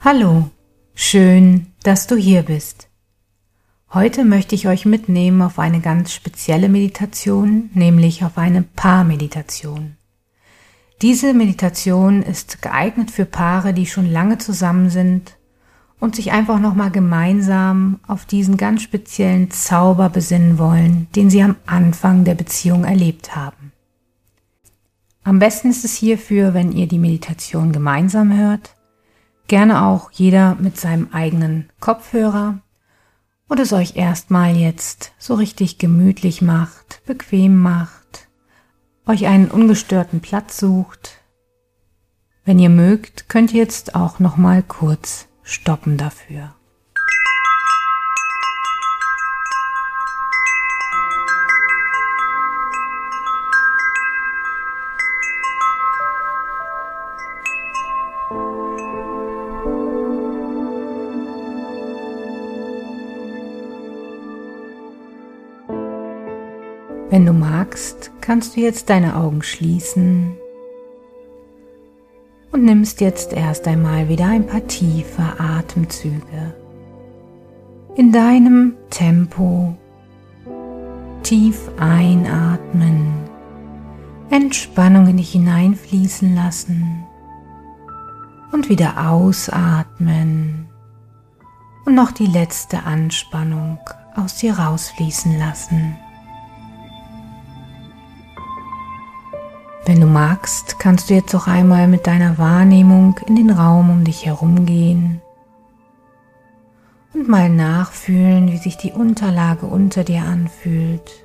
Hallo, schön, dass du hier bist. Heute möchte ich euch mitnehmen auf eine ganz spezielle Meditation, nämlich auf eine Paarmeditation. Diese Meditation ist geeignet für Paare, die schon lange zusammen sind und sich einfach nochmal gemeinsam auf diesen ganz speziellen Zauber besinnen wollen, den sie am Anfang der Beziehung erlebt haben. Am besten ist es hierfür, wenn ihr die Meditation gemeinsam hört, gerne auch jeder mit seinem eigenen Kopfhörer und es euch erstmal jetzt so richtig gemütlich macht, bequem macht, euch einen ungestörten Platz sucht. Wenn ihr mögt, könnt ihr jetzt auch noch mal kurz stoppen dafür. Wenn du magst, kannst du jetzt deine Augen schließen und nimmst jetzt erst einmal wieder ein paar tiefe Atemzüge. In deinem Tempo tief einatmen, Entspannung in dich hineinfließen lassen und wieder ausatmen und noch die letzte Anspannung aus dir rausfließen lassen. Wenn du magst, kannst du jetzt auch einmal mit deiner Wahrnehmung in den Raum um dich herum gehen und mal nachfühlen, wie sich die Unterlage unter dir anfühlt,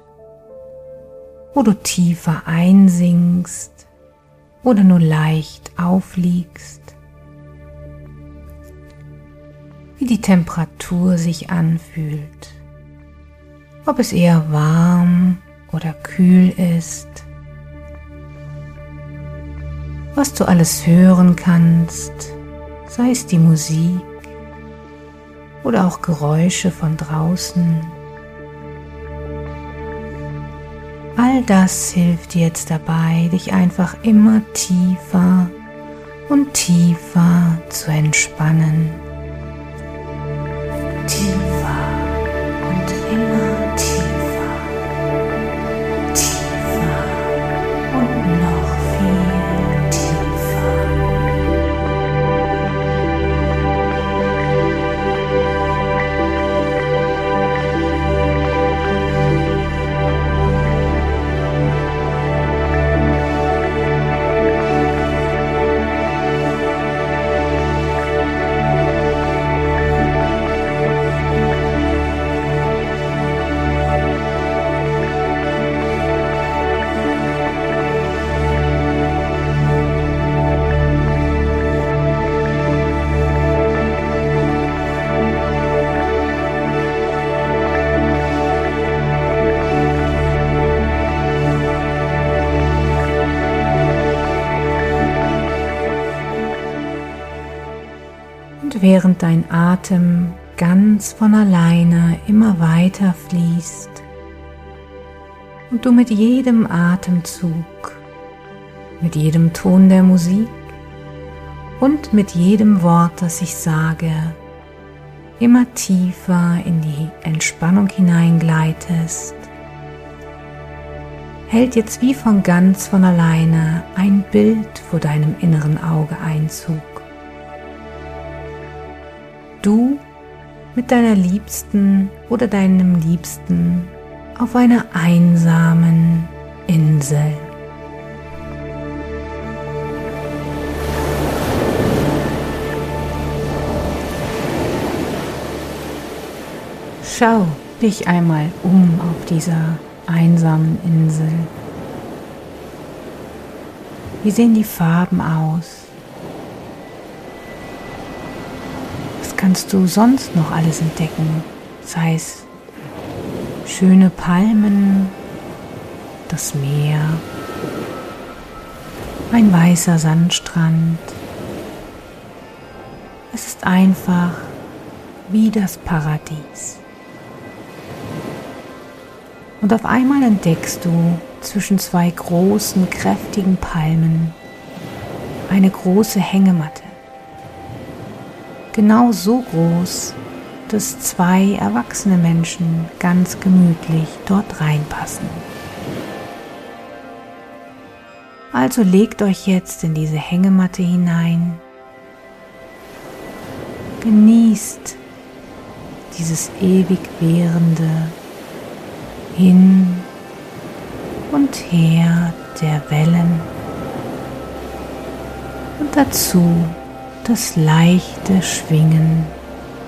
wo du tiefer einsinkst oder nur leicht aufliegst, wie die Temperatur sich anfühlt, ob es eher warm oder kühl ist was du alles hören kannst, sei es die Musik oder auch Geräusche von draußen. All das hilft dir jetzt dabei, dich einfach immer tiefer und tiefer zu entspannen. Tiefer während dein Atem ganz von alleine immer weiter fließt und du mit jedem Atemzug, mit jedem Ton der Musik und mit jedem Wort, das ich sage, immer tiefer in die Entspannung hineingleitest, hält jetzt wie von ganz von alleine ein Bild vor deinem inneren Auge Einzug. Du mit deiner Liebsten oder deinem Liebsten auf einer einsamen Insel. Schau dich einmal um auf dieser einsamen Insel. Wie sehen die Farben aus? Kannst du sonst noch alles entdecken? Sei es schöne Palmen, das Meer, ein weißer Sandstrand. Es ist einfach wie das Paradies. Und auf einmal entdeckst du zwischen zwei großen, kräftigen Palmen eine große Hängematte. Genau so groß, dass zwei erwachsene Menschen ganz gemütlich dort reinpassen. Also legt euch jetzt in diese Hängematte hinein. Genießt dieses ewig währende Hin und Her der Wellen und dazu das leichte Schwingen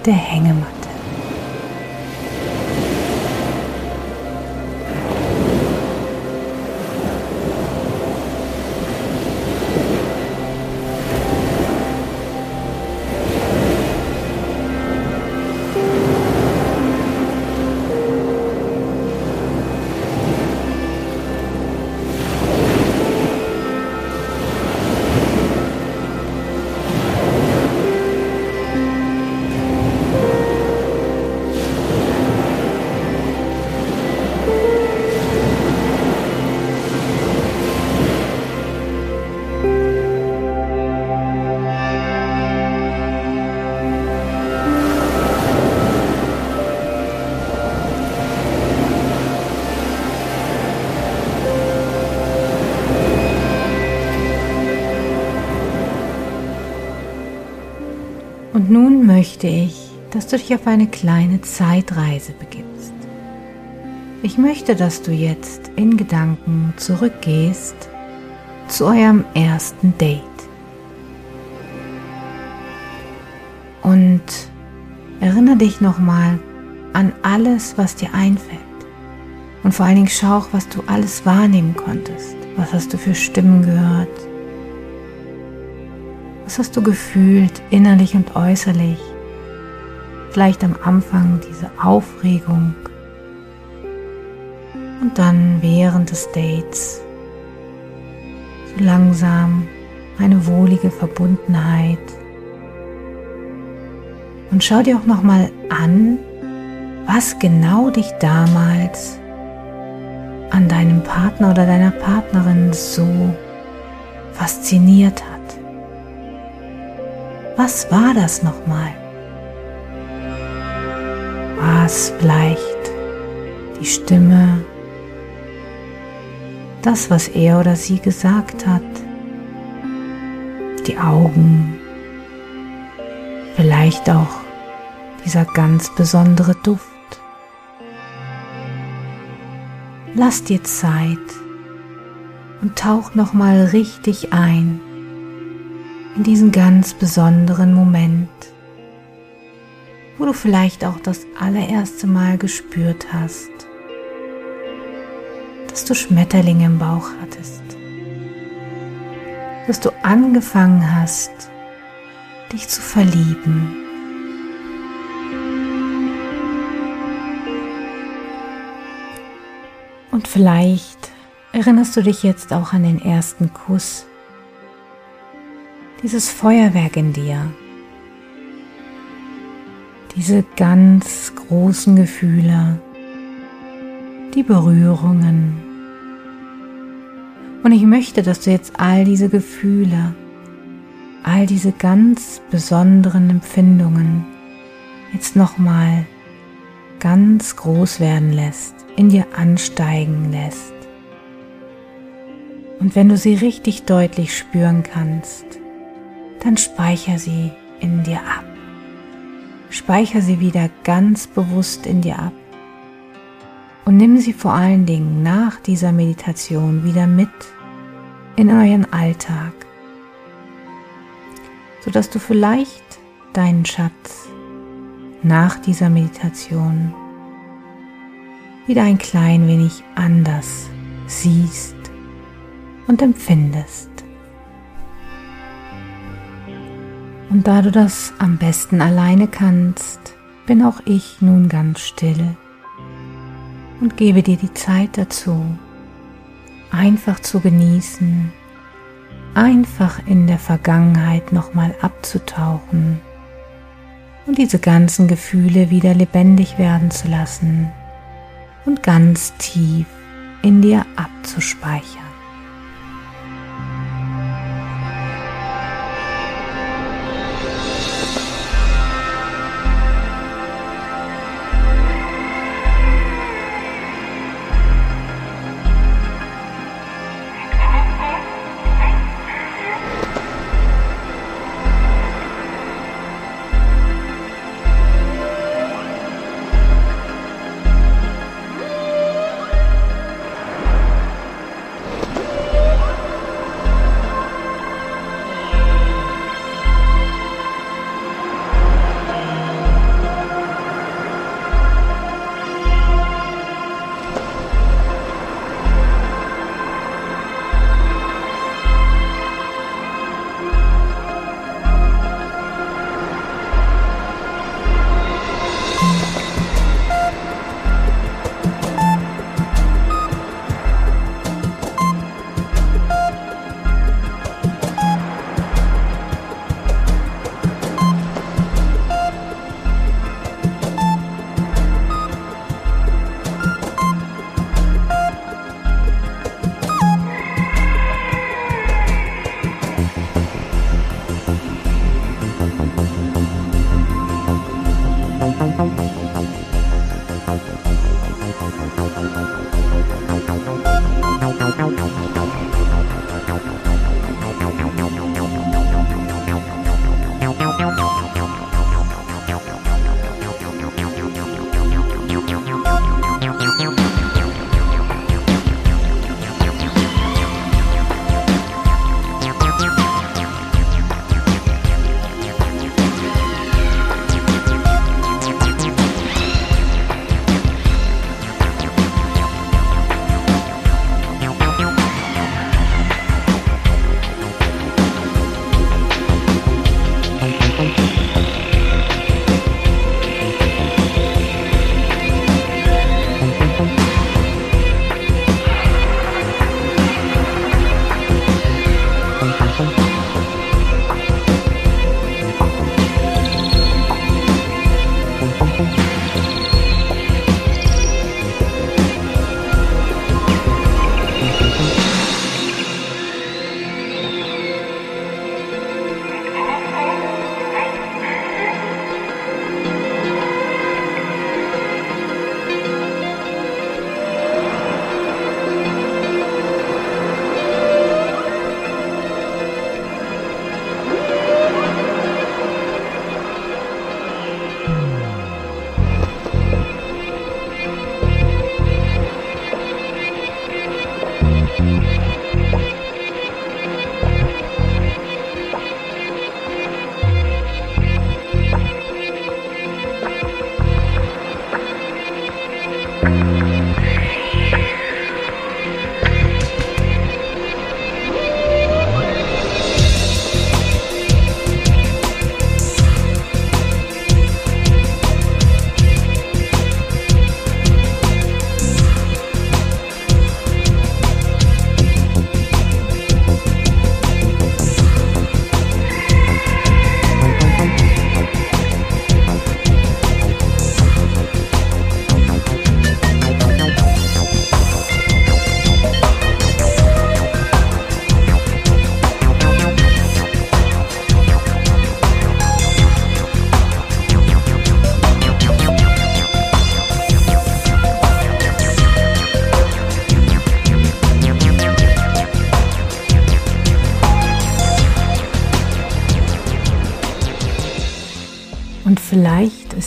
der Hängematte. Du dich auf eine kleine Zeitreise begibst. Ich möchte, dass du jetzt in Gedanken zurückgehst zu eurem ersten Date. Und erinnere dich nochmal an alles, was dir einfällt. Und vor allen Dingen schau auch, was du alles wahrnehmen konntest. Was hast du für Stimmen gehört? Was hast du gefühlt, innerlich und äußerlich? Vielleicht am Anfang diese Aufregung und dann während des Dates so langsam eine wohlige Verbundenheit. Und schau dir auch noch mal an, was genau dich damals an deinem Partner oder deiner Partnerin so fasziniert hat. Was war das nochmal? Es vielleicht die Stimme, das, was er oder sie gesagt hat, die Augen, vielleicht auch dieser ganz besondere Duft? Lass dir Zeit und tauch nochmal richtig ein in diesen ganz besonderen Moment, wo du vielleicht auch das allererste Mal gespürt hast, dass du Schmetterlinge im Bauch hattest, dass du angefangen hast, dich zu verlieben. Und vielleicht erinnerst du dich jetzt auch an den ersten Kuss, dieses Feuerwerk in dir, diese ganz großen Gefühle, die Berührungen. Und ich möchte, dass du jetzt all diese Gefühle, all diese ganz besonderen Empfindungen jetzt nochmal ganz groß werden lässt, in dir ansteigen lässt. Und wenn du sie richtig deutlich spüren kannst, dann speicher sie in dir ab. Speicher sie wieder ganz bewusst in dir ab und nimm sie vor allen Dingen nach dieser Meditation wieder mit in euren Alltag, sodass du vielleicht deinen Schatz nach dieser Meditation wieder ein klein wenig anders siehst und empfindest. Und da du das am besten alleine kannst, bin auch ich nun ganz still und gebe dir die Zeit dazu, einfach zu genießen, einfach in der Vergangenheit nochmal abzutauchen und diese ganzen Gefühle wieder lebendig werden zu lassen und ganz tief in dir abzuspeichern.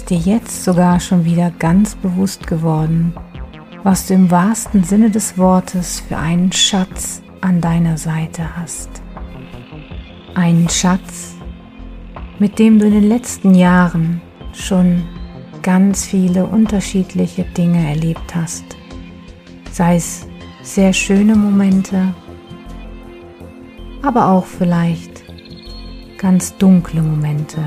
Ist dir jetzt sogar schon wieder ganz bewusst geworden, was du im wahrsten Sinne des Wortes für einen Schatz an deiner Seite hast. Einen Schatz, mit dem du in den letzten Jahren schon ganz viele unterschiedliche Dinge erlebt hast. Sei es sehr schöne Momente, aber auch vielleicht ganz dunkle Momente.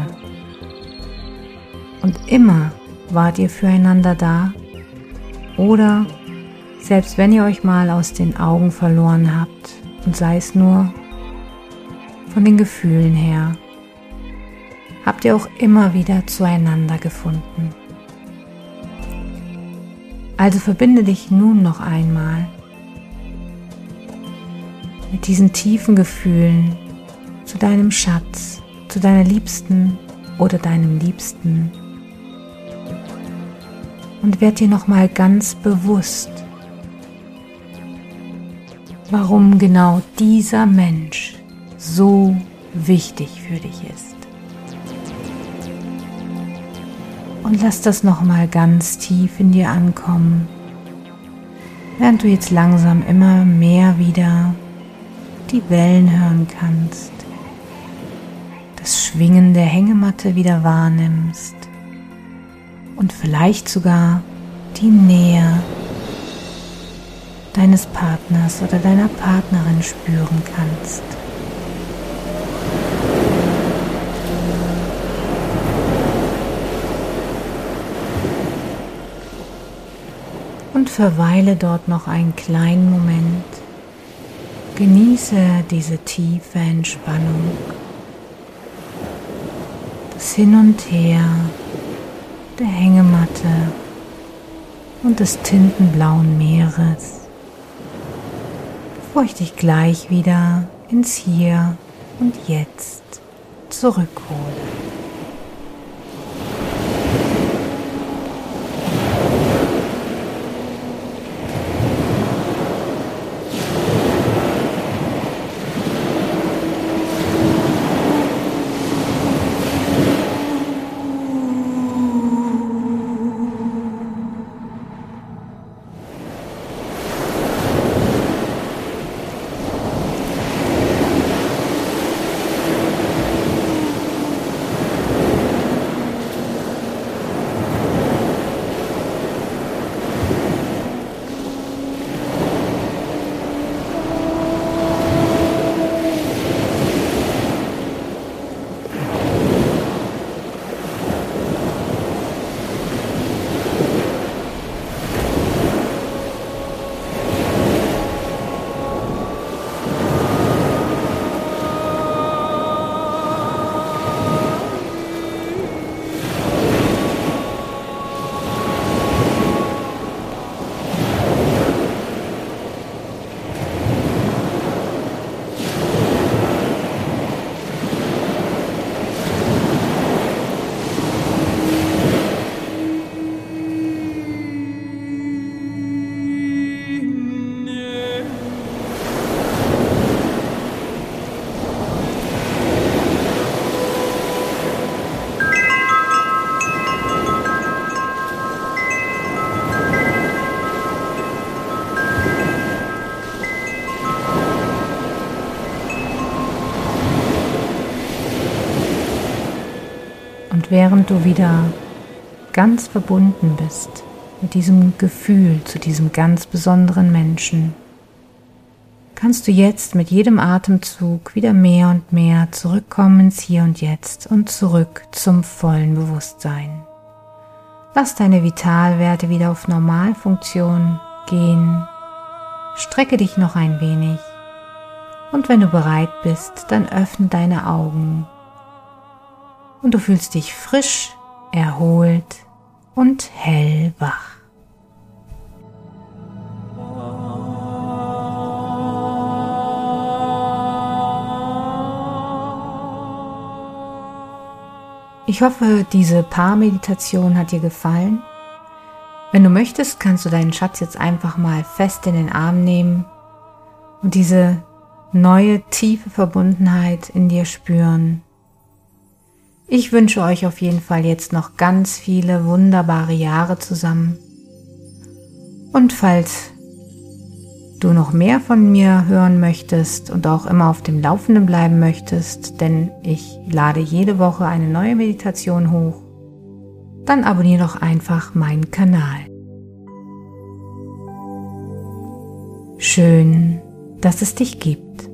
Und immer wart ihr füreinander da oder selbst wenn ihr euch mal aus den Augen verloren habt und sei es nur von den Gefühlen her, habt ihr auch immer wieder zueinander gefunden. Also verbinde dich nun noch einmal mit diesen tiefen Gefühlen zu deinem Schatz, zu deiner Liebsten oder deinem Liebsten und werd dir noch mal ganz bewusst, warum genau dieser Mensch so wichtig für dich ist. Und lass das noch mal ganz tief in dir ankommen, während du jetzt langsam immer mehr wieder die Wellen hören kannst, das Schwingen der Hängematte wieder wahrnimmst und vielleicht sogar die Nähe deines Partners oder deiner Partnerin spüren kannst. Und verweile dort noch einen kleinen Moment. Genieße diese tiefe Entspannung. Das Hin und Her der Hängematte und des tintenblauen Meeres, bevor ich dich gleich wieder ins Hier und Jetzt zurückhole. Du wieder ganz verbunden bist mit diesem Gefühl zu diesem ganz besonderen Menschen, kannst du jetzt mit jedem Atemzug wieder mehr und mehr zurückkommen ins Hier und Jetzt und zurück zum vollen Bewusstsein. Lass deine Vitalwerte wieder auf Normalfunktion gehen. Strecke dich noch ein wenig. Und wenn du bereit bist, dann öffne deine Augen und du fühlst dich frisch, erholt und hellwach. Ich hoffe, diese Paarmeditation hat dir gefallen. Wenn du möchtest, kannst du deinen Schatz jetzt einfach mal fest in den Arm nehmen und diese neue tiefe Verbundenheit in dir spüren ich wünsche euch auf jeden Fall jetzt noch ganz viele wunderbare Jahre zusammen. Und falls du noch mehr von mir hören möchtest und auch immer auf dem Laufenden bleiben möchtest, denn ich lade jede Woche eine neue Meditation hoch, dann abonniere doch einfach meinen Kanal. Schön, dass es dich gibt.